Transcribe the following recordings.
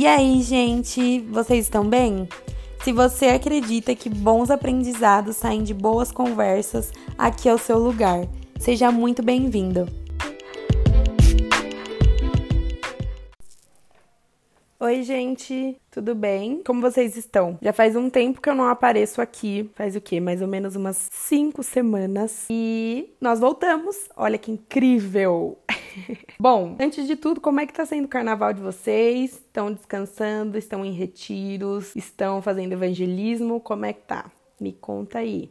E aí, gente, vocês estão bem? Se você acredita que bons aprendizados saem de boas conversas, aqui é o seu lugar. Seja muito bem-vindo. Oi, gente, tudo bem? Como vocês estão? Já faz um tempo que eu não apareço aqui, faz o quê? Mais ou menos umas cinco semanas. E nós voltamos. Olha que incrível! Bom, antes de tudo, como é que tá sendo o carnaval de vocês? Estão descansando? Estão em retiros? Estão fazendo evangelismo? Como é que tá? Me conta aí.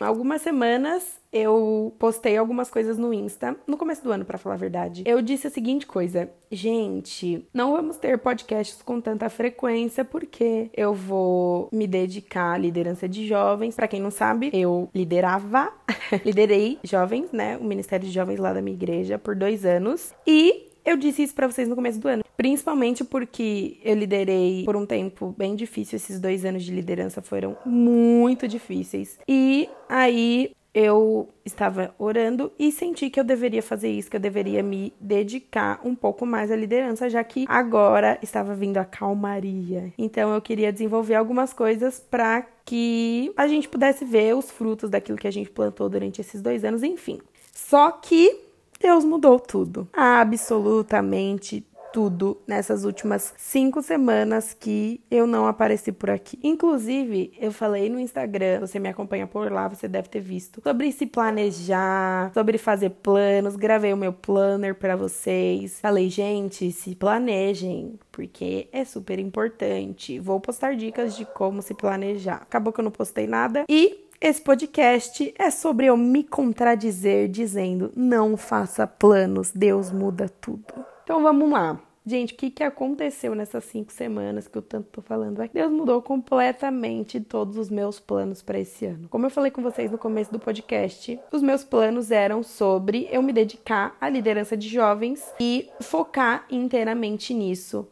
Algumas semanas eu postei algumas coisas no Insta, no começo do ano, para falar a verdade. Eu disse a seguinte coisa: gente, não vamos ter podcasts com tanta frequência porque eu vou me dedicar à liderança de jovens. Para quem não sabe, eu liderava, liderei jovens, né? O Ministério de Jovens lá da minha igreja por dois anos. E eu disse isso para vocês no começo do ano, principalmente porque eu liderei por um tempo bem difícil. Esses dois anos de liderança foram muito difíceis. E aí eu estava orando e senti que eu deveria fazer isso, que eu deveria me dedicar um pouco mais à liderança, já que agora estava vindo a calmaria. Então eu queria desenvolver algumas coisas para que a gente pudesse ver os frutos daquilo que a gente plantou durante esses dois anos, enfim. Só que Deus mudou tudo. Absolutamente tudo nessas últimas cinco semanas que eu não apareci por aqui. Inclusive, eu falei no Instagram, você me acompanha por lá, você deve ter visto, sobre se planejar, sobre fazer planos. Gravei o meu planner para vocês. Falei, gente, se planejem, porque é super importante. Vou postar dicas de como se planejar. Acabou que eu não postei nada e esse podcast é sobre eu me contradizer dizendo: não faça planos, Deus muda tudo. Então vamos lá. Gente, o que, que aconteceu nessas cinco semanas que eu tanto tô falando? É que Deus mudou completamente todos os meus planos para esse ano. Como eu falei com vocês no começo do podcast, os meus planos eram sobre eu me dedicar à liderança de jovens e focar inteiramente nisso.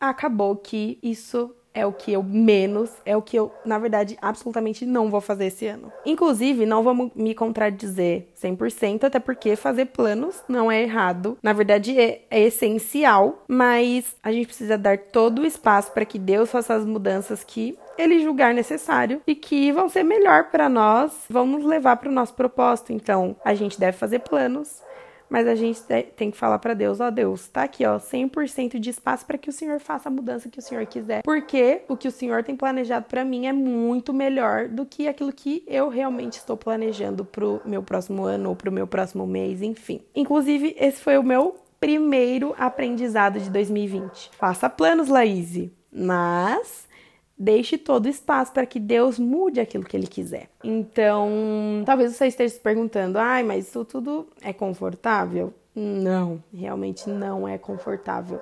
Acabou que isso é o que eu menos, é o que eu, na verdade, absolutamente não vou fazer esse ano. Inclusive, não vamos me contradizer 100%, até porque fazer planos não é errado. Na verdade, é, é essencial, mas a gente precisa dar todo o espaço para que Deus faça as mudanças que ele julgar necessário e que vão ser melhor para nós, vão nos levar para o nosso propósito. Então, a gente deve fazer planos, mas a gente tem que falar para Deus, ó Deus, tá aqui, ó, 100% de espaço para que o Senhor faça a mudança que o Senhor quiser, porque o que o Senhor tem planejado para mim é muito melhor do que aquilo que eu realmente estou planejando pro meu próximo ano ou pro meu próximo mês, enfim. Inclusive, esse foi o meu primeiro aprendizado de 2020. Faça planos, Laís, mas Deixe todo espaço para que Deus mude aquilo que Ele quiser. Então, talvez você esteja se perguntando: ai, mas isso tudo é confortável? Não, realmente não é confortável.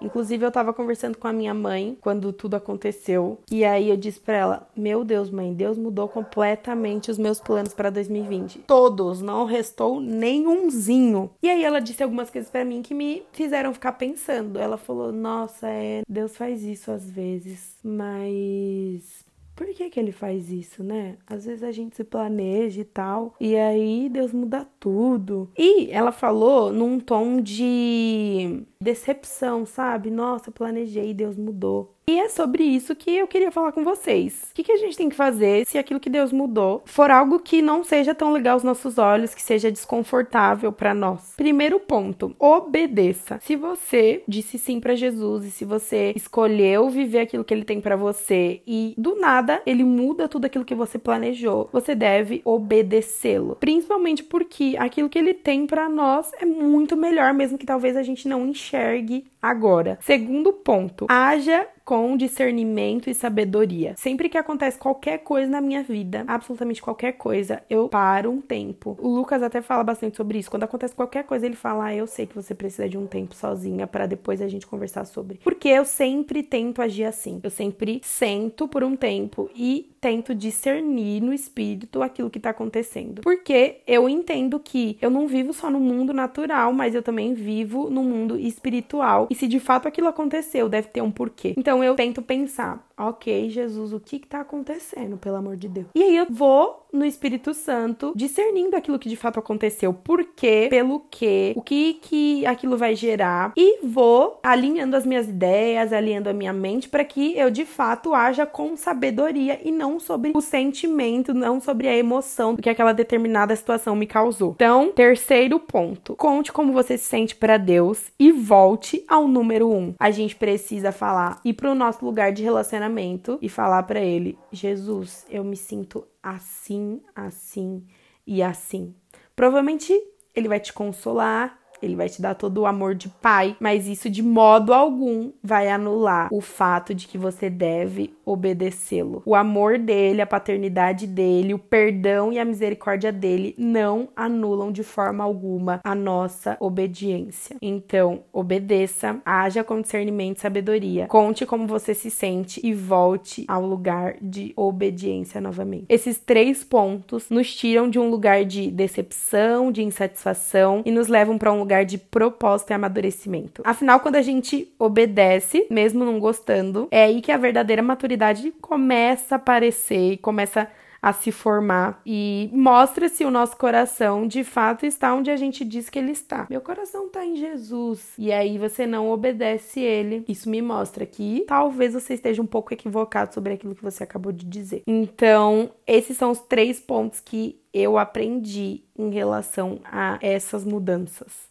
Inclusive, eu tava conversando com a minha mãe quando tudo aconteceu. E aí eu disse para ela: Meu Deus, mãe, Deus mudou completamente os meus planos para 2020. Todos, não restou nenhumzinho. E aí ela disse algumas coisas para mim que me fizeram ficar pensando. Ela falou: Nossa, é, Deus faz isso às vezes, mas por que, que ele faz isso, né? Às vezes a gente se planeja e tal, e aí Deus muda tudo. E ela falou num tom de decepção, sabe? Nossa, planejei, Deus mudou. E é sobre isso que eu queria falar com vocês. O que, que a gente tem que fazer se aquilo que Deus mudou for algo que não seja tão legal aos nossos olhos, que seja desconfortável para nós? Primeiro ponto, obedeça. Se você disse sim para Jesus e se você escolheu viver aquilo que ele tem para você e do nada ele muda tudo aquilo que você planejou, você deve obedecê-lo. Principalmente porque aquilo que ele tem para nós é muito melhor, mesmo que talvez a gente não enxergue agora. Segundo ponto, haja com discernimento e sabedoria. Sempre que acontece qualquer coisa na minha vida, absolutamente qualquer coisa, eu paro um tempo. O Lucas até fala bastante sobre isso. Quando acontece qualquer coisa, ele fala: ah, "Eu sei que você precisa de um tempo sozinha para depois a gente conversar sobre". Porque eu sempre tento agir assim. Eu sempre sento por um tempo e tento discernir no espírito aquilo que tá acontecendo. Porque eu entendo que eu não vivo só no mundo natural, mas eu também vivo no mundo espiritual. E se de fato aquilo aconteceu, deve ter um porquê. Então Então eu tento pensar, ok, Jesus, o que está acontecendo, pelo amor de Deus? E aí eu vou no Espírito Santo discernindo aquilo que de fato aconteceu, por quê, pelo quê, o que que aquilo vai gerar e vou alinhando as minhas ideias, alinhando a minha mente para que eu de fato haja com sabedoria e não sobre o sentimento, não sobre a emoção que aquela determinada situação me causou. Então, terceiro ponto, conte como você se sente para Deus e volte ao número um. A gente precisa falar ir para o nosso lugar de relacionamento e falar para ele: Jesus, eu me sinto assim, assim e assim. Provavelmente ele vai te consolar, ele vai te dar todo o amor de pai, mas isso de modo algum vai anular o fato de que você deve obedecê-lo. O amor dele, a paternidade dele, o perdão e a misericórdia dele não anulam de forma alguma a nossa obediência. Então, obedeça, haja com discernimento e sabedoria. Conte como você se sente e volte ao lugar de obediência novamente. Esses três pontos nos tiram de um lugar de decepção, de insatisfação e nos levam para um lugar de propósito e amadurecimento. Afinal, quando a gente obedece, mesmo não gostando, é aí que a verdadeira maturidade começa a aparecer e começa a se formar e mostra se o nosso coração de fato está onde a gente diz que ele está. Meu coração está em Jesus e aí você não obedece ele. Isso me mostra que talvez você esteja um pouco equivocado sobre aquilo que você acabou de dizer. Então, esses são os três pontos que eu aprendi em relação a essas mudanças.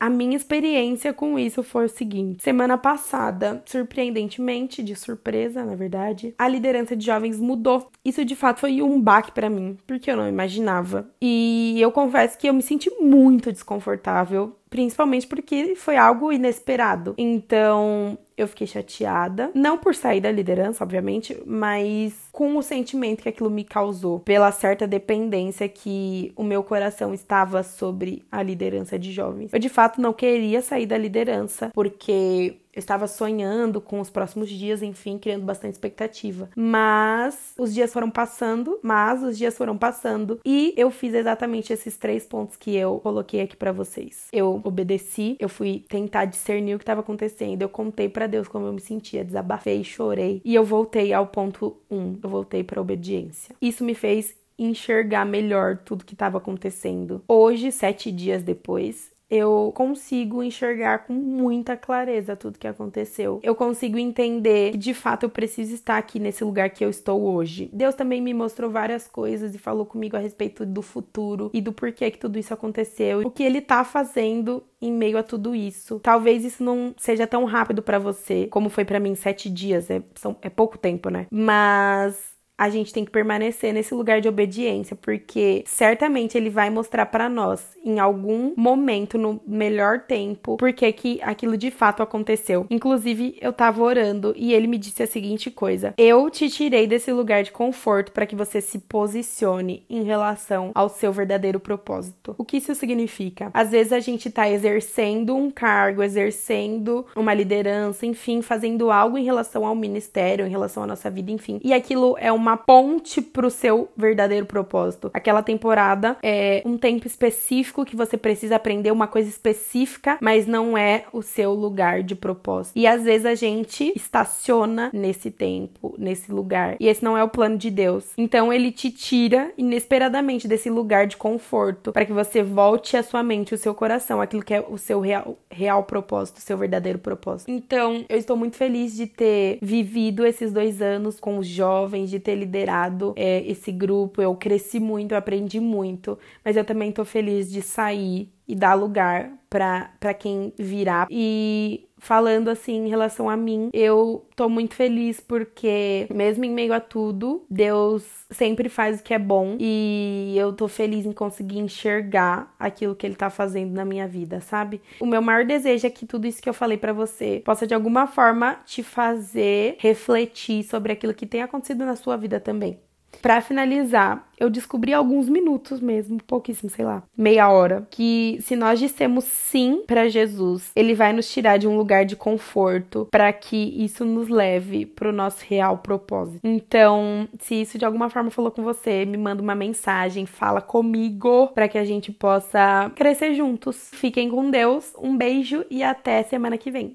A minha experiência com isso foi o seguinte: semana passada, surpreendentemente, de surpresa, na verdade, a liderança de jovens mudou. Isso de fato foi um baque para mim, porque eu não imaginava. E eu confesso que eu me senti muito desconfortável principalmente porque foi algo inesperado. Então, eu fiquei chateada, não por sair da liderança, obviamente, mas com o sentimento que aquilo me causou, pela certa dependência que o meu coração estava sobre a liderança de jovens. Eu de fato não queria sair da liderança, porque eu estava sonhando com os próximos dias, enfim, criando bastante expectativa. Mas os dias foram passando, mas os dias foram passando e eu fiz exatamente esses três pontos que eu coloquei aqui para vocês. Eu obedeci, eu fui tentar discernir o que estava acontecendo, eu contei para Deus como eu me sentia, desabafei, chorei e eu voltei ao ponto um, eu voltei para obediência. Isso me fez enxergar melhor tudo que estava acontecendo. Hoje, sete dias depois, eu consigo enxergar com muita clareza tudo que aconteceu. Eu consigo entender que de fato eu preciso estar aqui nesse lugar que eu estou hoje. Deus também me mostrou várias coisas e falou comigo a respeito do futuro e do porquê que tudo isso aconteceu, o que ele tá fazendo em meio a tudo isso. Talvez isso não seja tão rápido para você como foi para mim sete dias, é, são, é pouco tempo, né? Mas a gente tem que permanecer nesse lugar de obediência, porque certamente ele vai mostrar para nós em algum momento, no melhor tempo, porque que aquilo de fato aconteceu. Inclusive, eu tava orando e ele me disse a seguinte coisa: Eu te tirei desse lugar de conforto para que você se posicione em relação ao seu verdadeiro propósito. O que isso significa? Às vezes a gente tá exercendo um cargo, exercendo uma liderança, enfim, fazendo algo em relação ao ministério, em relação à nossa vida, enfim, e aquilo é uma uma ponte pro seu verdadeiro propósito. Aquela temporada é um tempo específico que você precisa aprender uma coisa específica, mas não é o seu lugar de propósito. E às vezes a gente estaciona nesse tempo, nesse lugar, e esse não é o plano de Deus. Então ele te tira inesperadamente desse lugar de conforto para que você volte a sua mente, o seu coração, aquilo que é o seu real, real propósito, o seu verdadeiro propósito. Então, eu estou muito feliz de ter vivido esses dois anos com os jovens, de ter liderado é, esse grupo. Eu cresci muito, eu aprendi muito, mas eu também tô feliz de sair e dar lugar para quem virá. E falando assim em relação a mim, eu tô muito feliz porque, mesmo em meio a tudo, Deus sempre faz o que é bom e eu tô feliz em conseguir enxergar aquilo que Ele tá fazendo na minha vida, sabe? O meu maior desejo é que tudo isso que eu falei para você possa de alguma forma te fazer refletir sobre aquilo que tem acontecido na sua vida também. Para finalizar, eu descobri alguns minutos mesmo, pouquíssimo, sei lá, meia hora, que se nós dissemos sim para Jesus, ele vai nos tirar de um lugar de conforto para que isso nos leve pro nosso real propósito. Então, se isso de alguma forma falou com você, me manda uma mensagem, fala comigo para que a gente possa crescer juntos. Fiquem com Deus, um beijo e até semana que vem.